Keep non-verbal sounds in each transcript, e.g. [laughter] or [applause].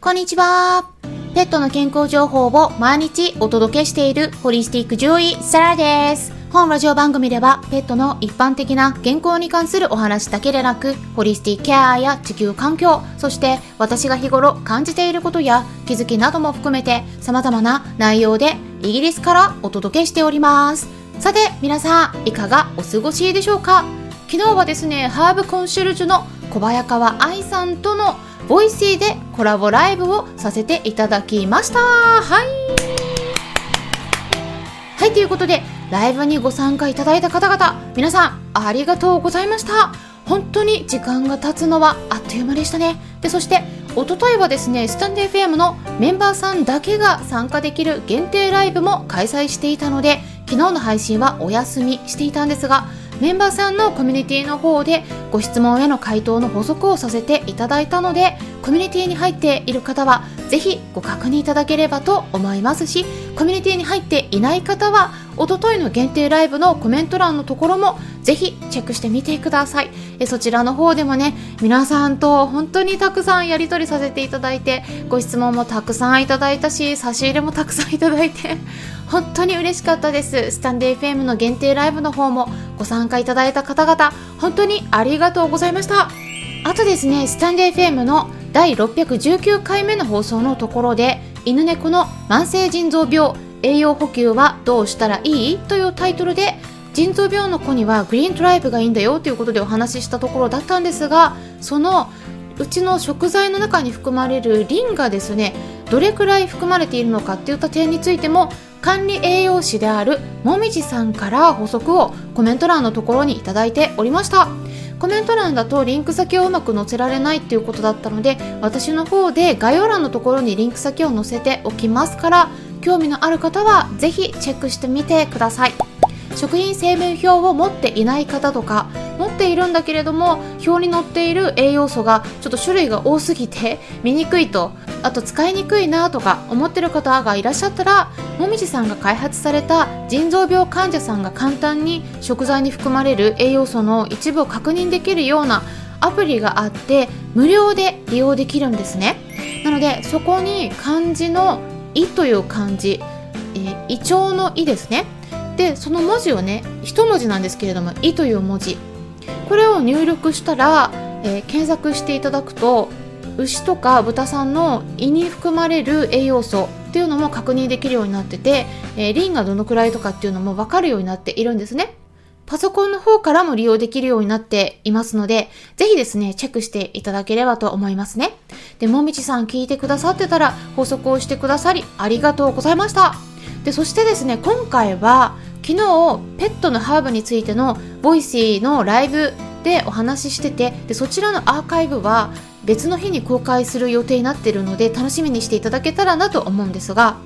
こんにちは。ペットの健康情報を毎日お届けしているホリスティック獣医サラです。本ラジオ番組ではペットの一般的な健康に関するお話だけでなく、ホリスティックケアや地球環境、そして私が日頃感じていることや気づきなども含めて様々な内容でイギリスからお届けしております。さて皆さんいかがお過ごしでしょうか？昨日はですね、ハーブコンシェルジュの小早川愛さんとのボイシーでコラボライブをさせていただきました。はい。はいということでライブにご参加いただいた方々皆さんありがとうございました。本当に時間が経つのはあっという間でしたね。でそしておとといはですねスタンデー FM のメンバーさんだけが参加できる限定ライブも開催していたので昨日の配信はお休みしていたんですがメンバーさんのコミュニティの方でご質問への回答の補足をさせていただいたのでコミュニティに入っている方はぜひご確認いただければと思いますしコミュニティに入っていない方はおとといの限定ライブのコメント欄のところもぜひチェックしてみてください。えそちらの方でもね皆さんと本当にたくさんやり取りさせていただいてご質問もたくさんいただいたし差し入れもたくさんいただいて [laughs] 本当に嬉しかったです。スタンデー FM の限定ライブの方もご参加いただいた方々本当にありがとうございました。あとですねスタンデー FM の第619回目の放送のところで犬猫の慢性腎臓病栄養補給はどうしたらいい？というタイトルで腎臓病の子にはグリーントライブがいいんだよということでお話ししたところだったんですがそのうちの食材の中に含まれるリンがですねどれくらい含まれているのかっていった点についても管理栄養士であるもみじさんから補足をコメント欄のところにいただいておりました。コメント欄だとリンク先をうまく載せられないっていうことだったので私の方で概要欄のところにリンク先を載せておきますから興味のある方はぜひチェックしてみてください。食品成分表を持っていない方とかっているんだけれども表に載っている栄養素がちょっと種類が多すぎて見にくいとあと使いにくいなとか思ってる方がいらっしゃったらもみじさんが開発された腎臓病患者さんが簡単に食材に含まれる栄養素の一部を確認できるようなアプリがあって無料で利用できるんですね。なのでそこに漢字の「い」という漢字、えー、胃腸の「胃」ですね。でその文字をね一文字なんですけれども「い」という文字。これを入力したら、えー、検索していただくと牛とか豚さんの胃に含まれる栄養素っていうのも確認できるようになってて、えー、リンがどのくらいとかっていうのも分かるようになっているんですね。パソコンの方からも利用できるようになっていますので、ぜひですね、チェックしていただければと思いますね。で、もみちさん聞いてくださってたら、補足をしてくださり、ありがとうございました。で、そしてですね、今回は、昨日ペットのハーブについてのボイシーのライブでお話ししててでそちらのアーカイブは別の日に公開する予定になっているので楽しみにしていただけたらなと思うんですが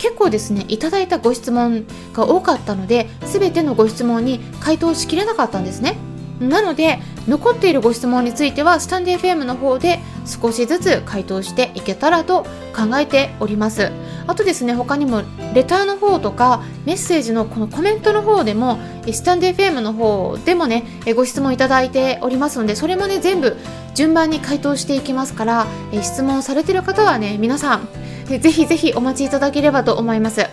結構ですねいただいたご質問が多かったので全てのご質問に回答しきれなかったんですね。なので残っているご質問についてはスタンデー FM の方で少しずつ回答していけたらと考えております。あとですね他にもレターの方とかメッセージのこのコメントの方でもスタンデー FM の方でもねご質問いただいておりますのでそれもね全部順番に回答していきますから質問されてる方はね皆さんぜひぜひお待ちいただければと思います。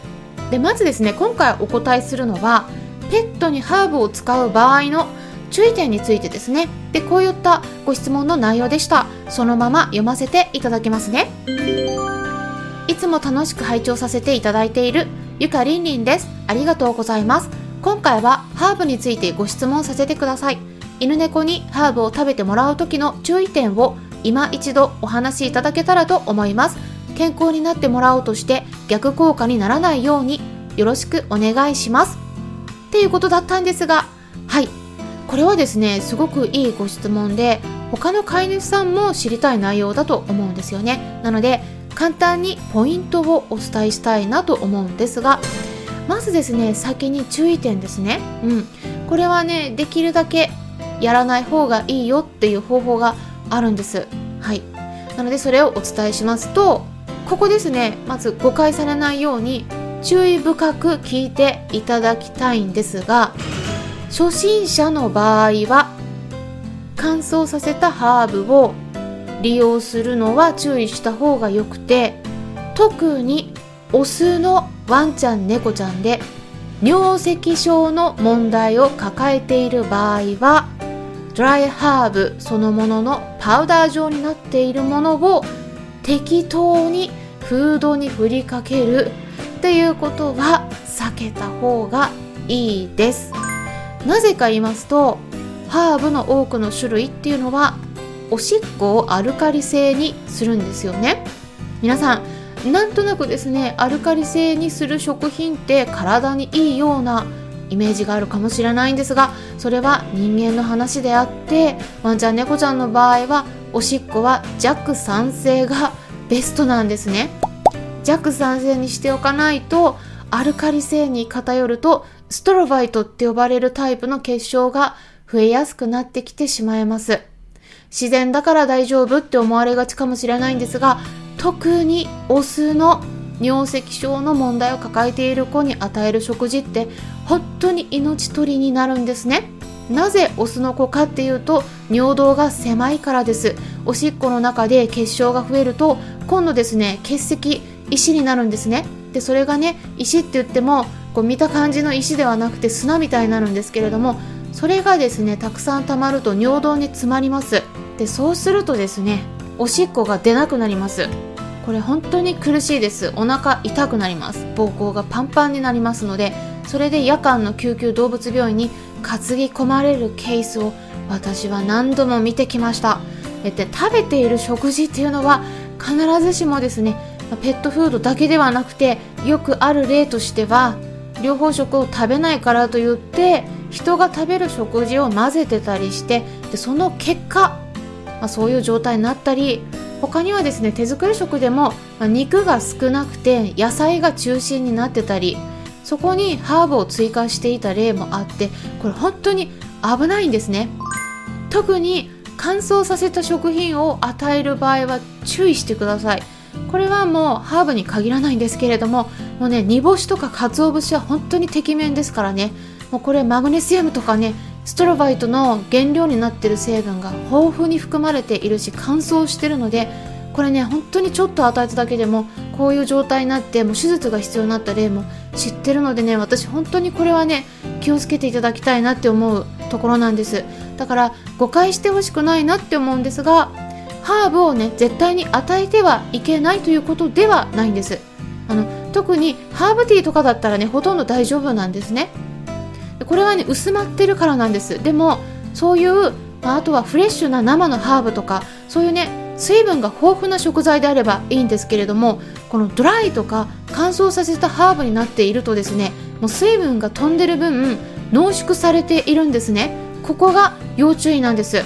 でまずですね今回お答えするのはペットにハーブを使う場合の注意点についてですね。でこういったご質問の内容でした。そのまま読ませていただきますね。いつも楽しく拝聴させていただいているゆかりんりんです。ありがとうございます。今回はハーブについてご質問させてください。犬猫にハーブを食べてもらう時の注意点を今一度お話しいただけたらと思います。健康になってもらおうとして逆効果にならないようによろしくお願いします。っていうことだったんですがはい。これはですねすごくいいご質問で他の飼い主さんも知りたい内容だと思うんですよね。なので簡単にポイントをお伝えしたいなと思うんですがまずですね先に注意点ですね。うん。これはねできるだけやらない方がいいよっていう方法があるんです。はい。なのでそれをお伝えしますとここですねまず誤解されないように注意深く聞いていただきたいんですが初心者の場合は乾燥させたハーブを利用するのは注意した方がよくて特にオスのワンちゃん猫ちゃんで尿石症の問題を抱えている場合はドライハーブそのもののパウダー状になっているものを適当にフードに振りかけるっていうことは避けた方がいいです。なぜか言いますとハーブの多くの種類っていうのはおしっこをアルカリ性にするんですよね。皆さんなんとなくですねアルカリ性にする食品って体にいいようなイメージがあるかもしれないんですがそれは人間の話であってワンちゃん猫ちゃんの場合はおしっこは弱酸性がベストなんですね。弱酸性にしておかないとアルカリ性に偏るとストロバイトって呼ばれるタイプの結晶が増えやすくなってきてしまいます。自然だから大丈夫って思われがちかもしれないんですが特にオスの尿石症の問題を抱えている子に与える食事って本当に命取りになるんですね。なぜオスの子かっていうと尿道が狭いからです。おしっこの中で結晶が増えると今度ですね結石石になるんですね。でそれがね石って言ってもこう見た感じの石ではなくて砂みたいになるんですけれどもそれがですねたくさん溜まると尿道に詰まります。でそうするとですねおしっこが出なくなります。これ本当に苦しいです。お腹痛くなります。膀胱がパンパンになりますのでそれで夜間の救急動物病院に担ぎ込まれるケースを私は何度も見てきました。で食べている食事っていうのは必ずしもですねペットフードだけではなくてよくある例としては両方食を食べないからといって人が食べる食事を混ぜてたりしてでその結果、まあ、そういう状態になったり他にはですね手作り食でも、ま肉が少なくて野菜が中心になってたりそこにハーブを追加していた例もあってこれ本当に危ないんですね。特に乾燥させた食品を与える場合は注意してください。これはもうハーブに限らないんですけれどももうね煮干しとか鰹節は本当にてきめんですからね。もうこれマグネシウムとかねストロバイトの原料になっている成分が豊富に含まれているし乾燥してるのでこれね本当にちょっと与えただけでもこういう状態になってもう手術が必要になった例も知ってるのでね私本当にこれはね気をつけていただきたいなって思うところなんです。だから誤解してほしくないなって思うんですがハーブをね絶対に与えてはいけないということではないんです。あの特にハーブティーとかだったらねほとんど大丈夫なんですね。これはね薄まってるからなんです。でもそういう、まあ、あとはフレッシュな生のハーブとかそういうね水分が豊富な食材であればいいんですけれどもこのドライとか乾燥させたハーブになっているとですねもう水分が飛んでる分濃縮されているんですね。ここが要注意なんです。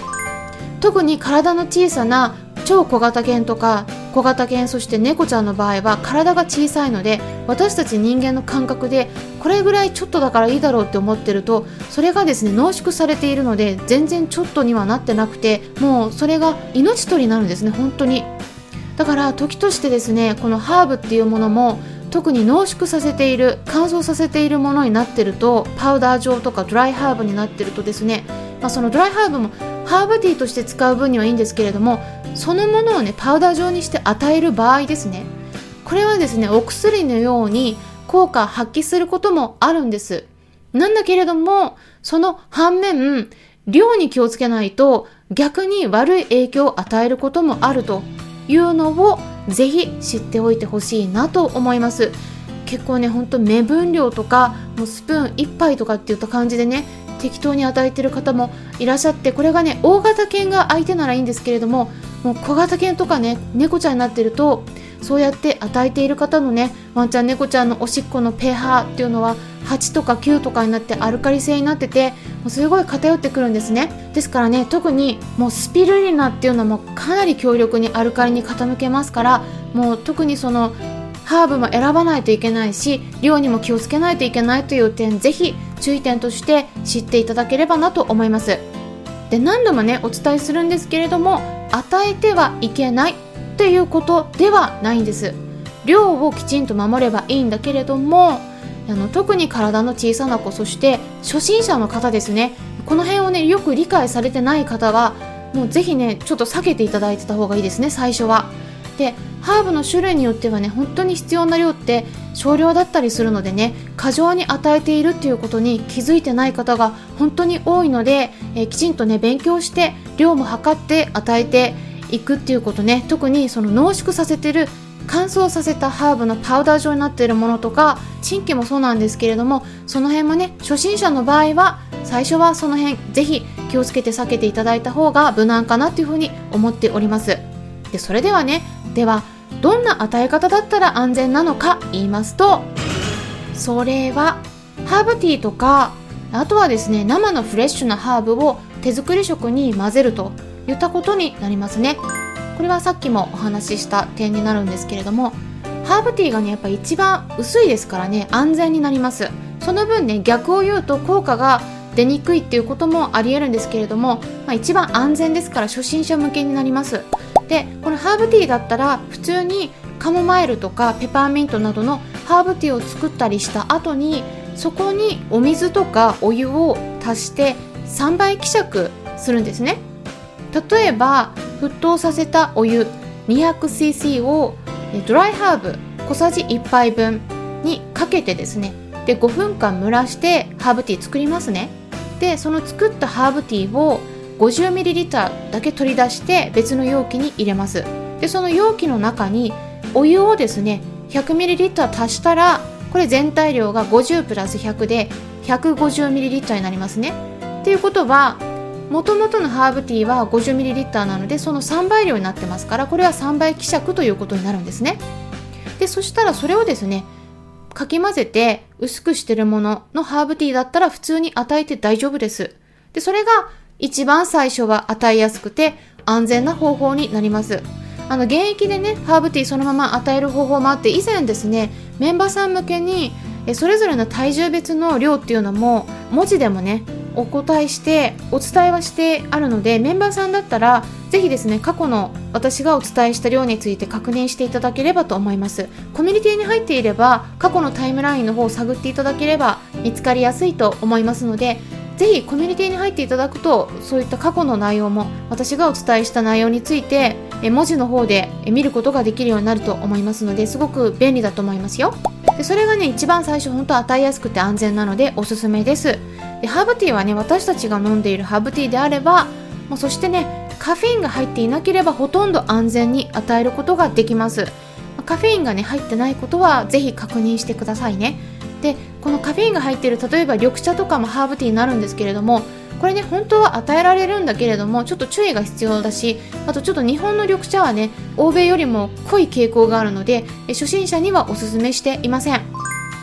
特に体の小さな超小型犬とか小型犬そして猫ちゃんの場合は体が小さいので私たち人間の感覚でこれぐらいちょっとだからいいだろうって思ってるとそれがですね濃縮されているので全然ちょっとにはなってなくてもうそれが命取りになるんですね本当に。だから時としてですねこのハーブっていうものも特に濃縮させている乾燥させているものになってるとパウダー状とかドライハーブになってるとですね、まあ、そのドライハーブもハーブティーとして使う分にはいいんですけれどもそのものをねパウダー状にして与える場合ですね。これはですねお薬のように効果を発揮することもあるんです。なんだけれどもその反面量に気をつけないと逆に悪い影響を与えることもあるというのをぜひ知っておいてほしいなと思います。結構ねほんと目分量とかもうスプーン1杯とかっていった感じでね適当に与えてる方もいらっしゃってこれがね大型犬が相手ならいいんですけれどももう小型犬とかね猫ちゃんになってるとそうやって与えている方のねワンちゃん猫ちゃんのおしっこの pH っていうのは8とか9とかになってアルカリ性になっててもうすごい偏ってくるんですね。ですからね特にもうスピルリナっていうのもかなり強力にアルカリに傾けますからもう特にそのハーブも選ばないといけないし量にも気をつけないといけないという点ぜひ注意点として知っていただければなと思います。で何度もねお伝えするんですけれども与えてはいけないっていうことではないんです。量をきちんと守ればいいんだけれどもあの特に体の小さな子そして初心者の方ですね。この辺をねよく理解されてない方はもうぜひねちょっと避けていただいてた方がいいですね最初は。でハーブの種類によってはね本当に必要な量って少量だったりするのでね過剰に与えているっていうことに気づいてない方が本当に多いので、えー、きちんとね勉強して量も測って与えていくっていうことね特にその濃縮させてる乾燥させたハーブのパウダー状になっているものとかチンキもそうなんですけれどもその辺もね初心者の場合は最初はその辺ぜひ気をつけて避けていただいた方が無難かなというふうに思っております。でそれではねではどんな与え方だったら安全なのか言いますとそれはハーブティーとかあとはですね生のフレッシュなハーブを手作り食に混ぜるといったことになりますね。これはさっきもお話しした点になるんですけれどもハーブティーがねやっぱ一番薄いですからね安全になります。その分ね逆を言うと効果が出にくいっていうこともありえるんですけれども、まあ、一番安全ですから初心者向けになります。でこのハーブティーだったら普通にカモマイルとかペパーミントなどのハーブティーを作ったりした後にそこにお水とかお湯を足して3倍希釈するんですね。例えば沸騰させたお湯 200cc をドライハーブ小さじ1杯分にかけてですね。で5分間蒸らしてハーブティー作りますね。でその作ったハーブティーを 50ml だけ取り出して別の容器に入れます。でその容器の中にお湯をですね 100ml 足したらこれ全体量が50プラス100で 150ml になりますね。っていうことはもともとのハーブティーは 50ml なのでその3倍量になってますからこれは3倍希釈ということになるんですね。でそしたらそれをですねかき混ぜて薄くしてるもののハーブティーだったら普通に与えて大丈夫です。でそれが一番最初は与えやすくて安全な方法になります。あの現役でねハーブティーそのまま与える方法もあって以前ですねメンバーさん向けにそれぞれの体重別の量っていうのも文字でもねお答えしてお伝えはしてあるのでメンバーさんだったらぜひですね過去の私がお伝えした量について確認していただければと思います。コミュニティに入っていれば過去のタイムラインの方を探っていただければ見つかりやすいと思いますのでぜひコミュニティに入っていただくとそういった過去の内容も私がお伝えした内容について文字の方で見ることができるようになると思いますのですごく便利だと思いますよ。でそれがね一番最初本当与えやすくて安全なのでおすすめです。でハーブティーはね私たちが飲んでいるハーブティーであればもうそしてねカフェインが入っていなければほとんど安全に与えることができます。カフェインがね入ってないことはぜひ確認してくださいね。でこのカフェインが入っている例えば緑茶とかもハーブティーになるんですけれどもこれね本当は与えられるんだけれどもちょっと注意が必要だしあとちょっと日本の緑茶はね欧米よりも濃い傾向があるので初心者にはおすすめしていません。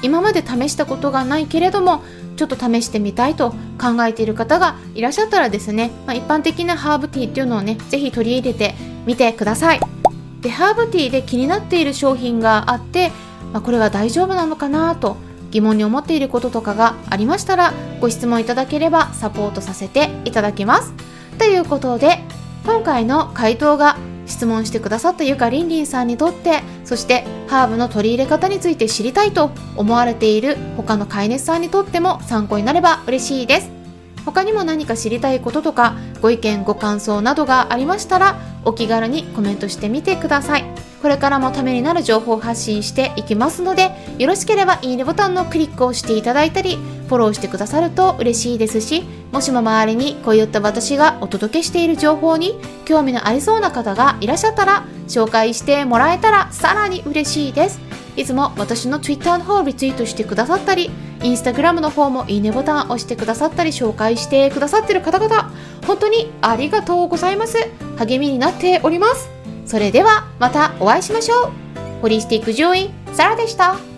今まで試したことがないけれどもちょっと試してみたいと考えている方がいらっしゃったらですね、まあ、一般的なハーブティーっていうのをねぜひ取り入れてみてください。でハーブティーで気になっている商品があって、まあ、これは大丈夫なのかなと疑問に思っていることとかがありましたらご質問いただければサポートさせていただきます。ということで今回の回答が質問してくださったゆかりんりんさんにとってそしてハーブの取り入れ方について知りたいと思われている他の飼い主さんにとっても参考になれば嬉しいです。他にも何か知りたいこととかご意見ご感想などがありましたらお気軽にコメントしてみてください。これからもためになる情報を発信していきますのでよろしければいいねボタンのクリックをしていただいたりフォローしてくださると嬉しいですしもしも周りにこういった私がお届けしている情報に興味のありそうな方がいらっしゃったら紹介してもらえたらさらに嬉しいです。いつも私の Twitter の方をリツイートしてくださったり Instagram の方もいいねボタンを押してくださったり紹介してくださってる方々本当にありがとうございます。励みになっております。それではまたお会いしましょう。ホリスティック獣医サラでした。